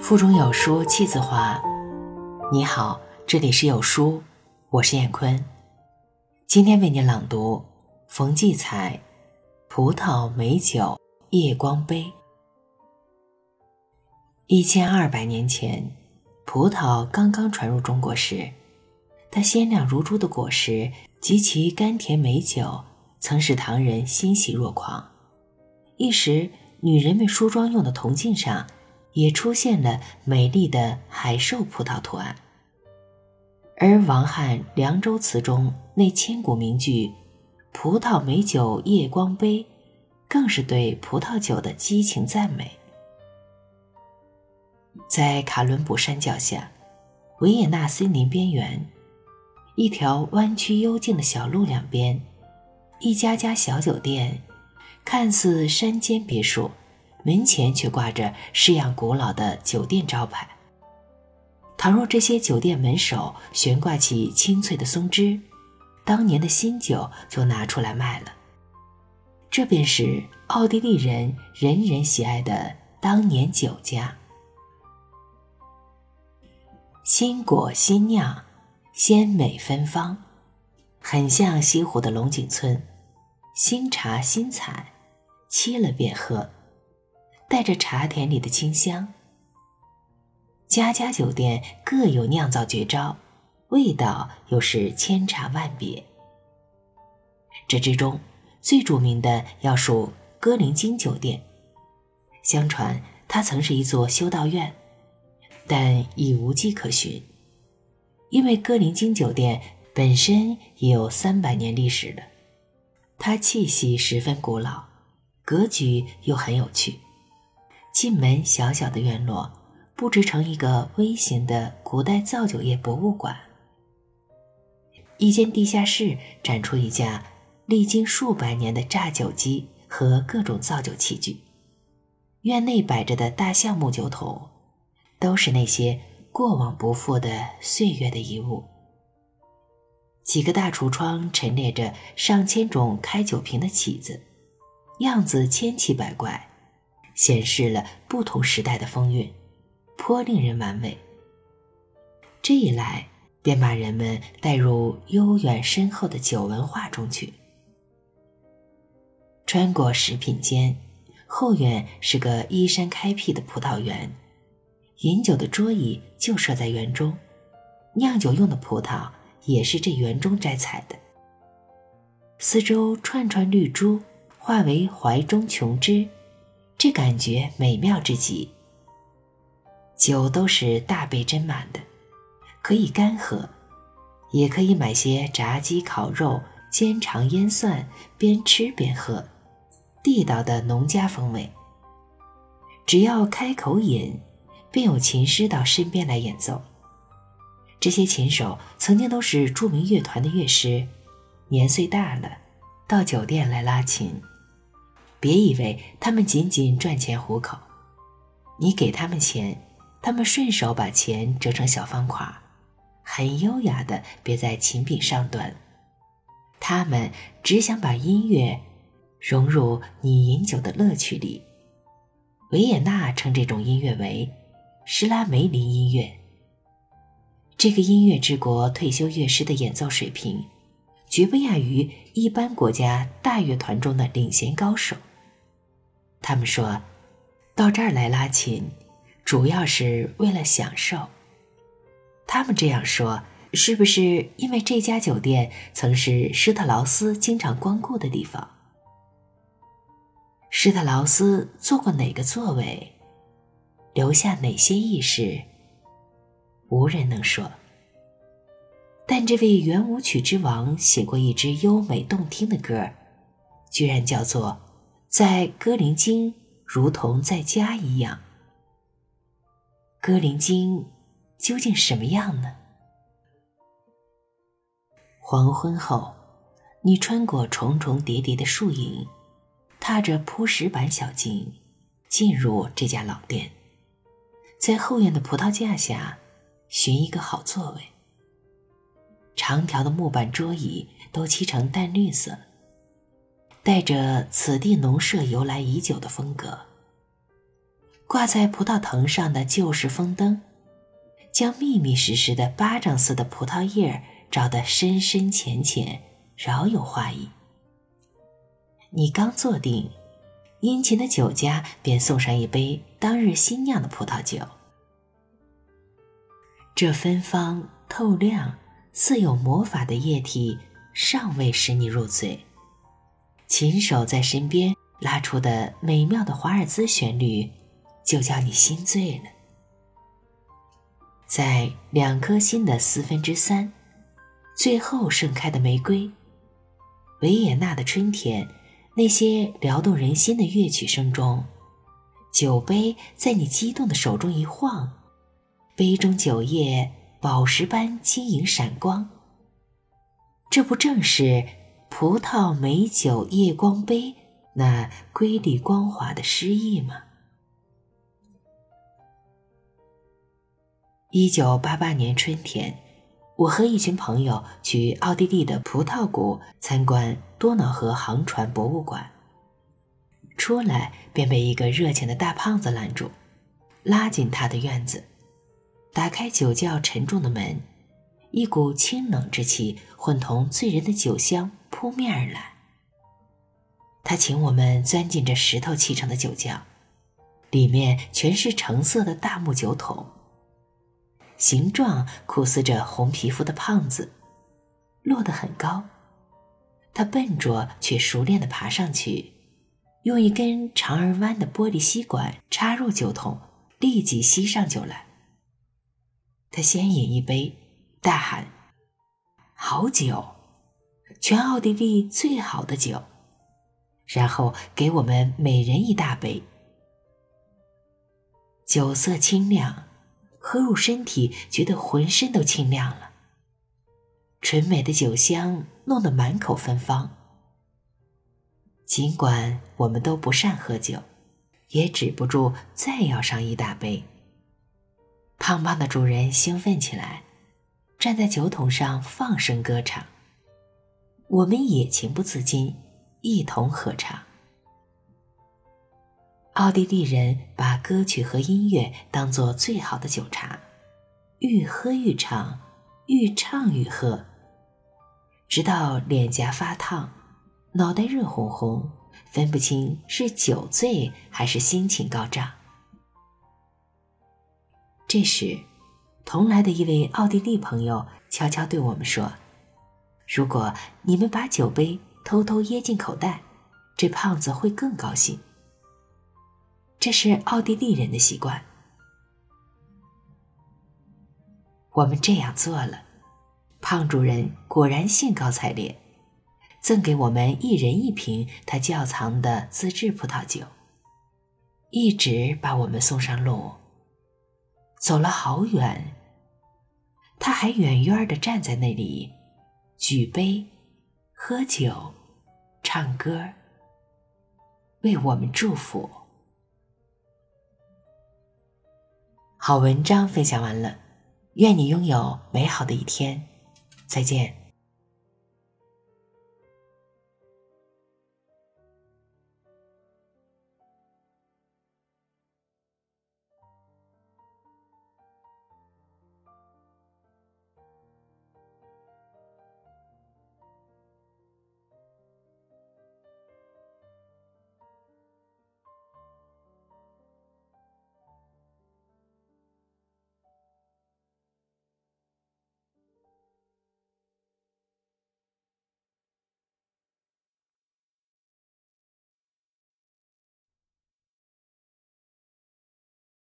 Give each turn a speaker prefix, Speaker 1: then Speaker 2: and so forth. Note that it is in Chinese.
Speaker 1: 腹中有书气自华。你好，这里是有书，我是燕坤。今天为你朗读冯骥才《葡萄美酒夜光杯》。一千二百年前，葡萄刚刚传入中国时，它鲜亮如珠的果实及其甘甜美酒，曾使唐人欣喜若狂。一时，女人们梳妆用的铜镜上。也出现了美丽的海兽葡萄图案，而王翰《凉州词》中那千古名句“葡萄美酒夜光杯”，更是对葡萄酒的激情赞美。在卡伦布山脚下，维也纳森林边缘，一条弯曲幽静的小路两边，一家家小酒店，看似山间别墅。门前却挂着式样古老的酒店招牌。倘若这些酒店门首悬挂起清脆的松枝，当年的新酒就拿出来卖了。这便是奥地利人人人喜爱的当年酒家。新果新酿，鲜美芬芳，很像西湖的龙井村。新茶新采，沏了便喝。带着茶田里的清香，家家酒店各有酿造绝招，味道又是千差万别。这之中最著名的要数歌林金酒店。相传它曾是一座修道院，但已无迹可寻，因为歌林金酒店本身也有三百年历史了。它气息十分古老，格局又很有趣。进门小小的院落，布置成一个微型的古代造酒业博物馆。一间地下室展出一架历经数百年的榨酒机和各种造酒器具。院内摆着的大橡木酒桶，都是那些过往不复的岁月的遗物。几个大橱窗陈列着上千种开酒瓶的起子，样子千奇百怪。显示了不同时代的风韵，颇令人玩味。这一来，便把人们带入悠远深厚的酒文化中去。穿过食品间，后院是个依山开辟的葡萄园，饮酒的桌椅就设在园中，酿酒用的葡萄也是这园中摘采的。四周串串绿珠，化为怀中琼枝。这感觉美妙至极。酒都是大杯斟满的，可以干喝，也可以买些炸鸡、烤肉、煎肠、腌蒜，边吃边喝，地道的农家风味。只要开口饮，便有琴师到身边来演奏。这些琴手曾经都是著名乐团的乐师，年岁大了，到酒店来拉琴。别以为他们仅仅赚钱糊口，你给他们钱，他们顺手把钱折成小方块，很优雅的别在琴柄上端。他们只想把音乐融入你饮酒的乐趣里。维也纳称这种音乐为施拉梅林音乐。这个音乐之国退休乐师的演奏水平，绝不亚于一般国家大乐团中的领衔高手。他们说，到这儿来拉琴，主要是为了享受。他们这样说，是不是因为这家酒店曾是施特劳斯经常光顾的地方？施特劳斯坐过哪个座位，留下哪些轶事，无人能说。但这位圆舞曲之王写过一支优美动听的歌，居然叫做。在歌林京，如同在家一样。歌林经究竟什么样呢？黄昏后，你穿过重重叠叠的树影，踏着铺石板小径，进入这家老店，在后院的葡萄架下寻一个好座位。长条的木板桌椅都漆成淡绿色。带着此地农舍由来已久的风格，挂在葡萄藤上的旧式风灯，将密密实实的巴掌似的葡萄叶照得深深浅浅，饶有画意。你刚坐定，殷勤的酒家便送上一杯当日新酿的葡萄酒。这芬芳透亮、似有魔法的液体，尚未使你入醉，琴手在身边拉出的美妙的华尔兹旋律，就叫你心醉了。在两颗心的四分之三，最后盛开的玫瑰，维也纳的春天，那些撩动人心的乐曲声中，酒杯在你激动的手中一晃。杯中酒液宝石般晶莹闪光，这不正是“葡萄美酒夜光杯”那瑰丽光滑的诗意吗？一九八八年春天，我和一群朋友去奥地利的葡萄谷参观多瑙河航船博物馆，出来便被一个热情的大胖子拦住，拉进他的院子。打开酒窖沉重的门，一股清冷之气混同醉人的酒香扑面而来。他请我们钻进这石头砌成的酒窖，里面全是橙色的大木酒桶。形状酷似着红皮肤的胖子，落得很高。他笨拙却熟练地爬上去，用一根长而弯的玻璃吸管插入酒桶，立即吸上酒来。他先饮一杯，大喊：“好酒，全奥地利最好的酒！”然后给我们每人一大杯。酒色清亮，喝入身体，觉得浑身都清亮了。纯美的酒香弄得满口芬芳。尽管我们都不善喝酒，也止不住再要上一大杯。胖胖的主人兴奋起来，站在酒桶上放声歌唱。我们也情不自禁，一同合唱。奥地利人把歌曲和音乐当作最好的酒茶，愈喝愈唱，愈唱愈喝，直到脸颊发烫，脑袋热烘烘，分不清是酒醉还是心情高涨。这时，同来的一位奥地利朋友悄悄对我们说：“如果你们把酒杯偷偷掖进口袋，这胖子会更高兴。”这是奥地利人的习惯。我们这样做了，胖主人果然兴高采烈，赠给我们一人一瓶他窖藏的自制葡萄酒，一直把我们送上路。走了好远，他还远远的站在那里，举杯、喝酒、唱歌，为我们祝福。好文章分享完了，愿你拥有美好的一天，再见。